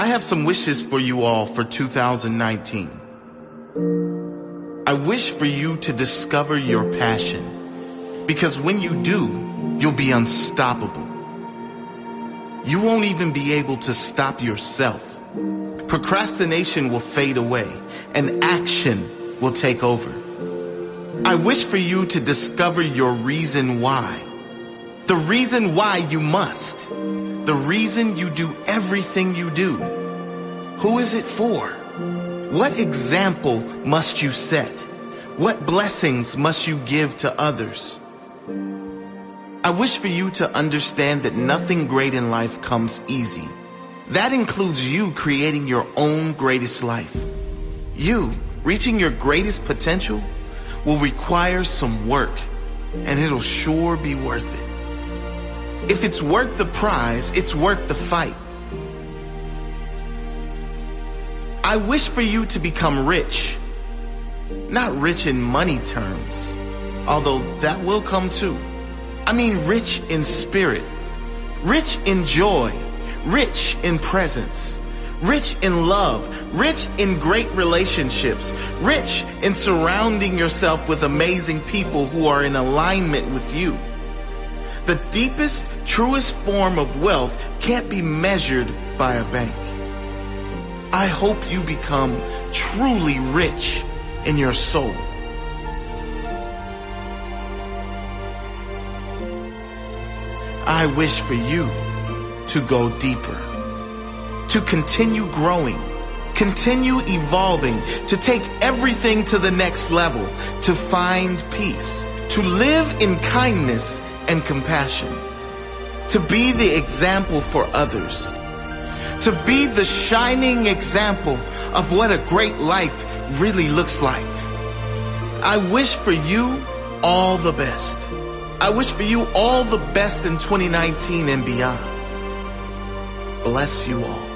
I have some wishes for you all for 2019. I wish for you to discover your passion because when you do, you'll be unstoppable. You won't even be able to stop yourself. Procrastination will fade away and action will take over. I wish for you to discover your reason why. The reason why you must. The reason you do everything you do. Who is it for? What example must you set? What blessings must you give to others? I wish for you to understand that nothing great in life comes easy. That includes you creating your own greatest life. You reaching your greatest potential will require some work and it'll sure be worth it. If it's worth the prize, it's worth the fight. I wish for you to become rich, not rich in money terms, although that will come too. I mean rich in spirit, rich in joy, rich in presence rich in love, rich in great relationships, rich in surrounding yourself with amazing people who are in alignment with you. The deepest, truest form of wealth can't be measured by a bank. I hope you become truly rich in your soul. I wish for you to go deeper to continue growing, continue evolving, to take everything to the next level, to find peace, to live in kindness and compassion, to be the example for others, to be the shining example of what a great life really looks like. I wish for you all the best. I wish for you all the best in 2019 and beyond. Bless you all.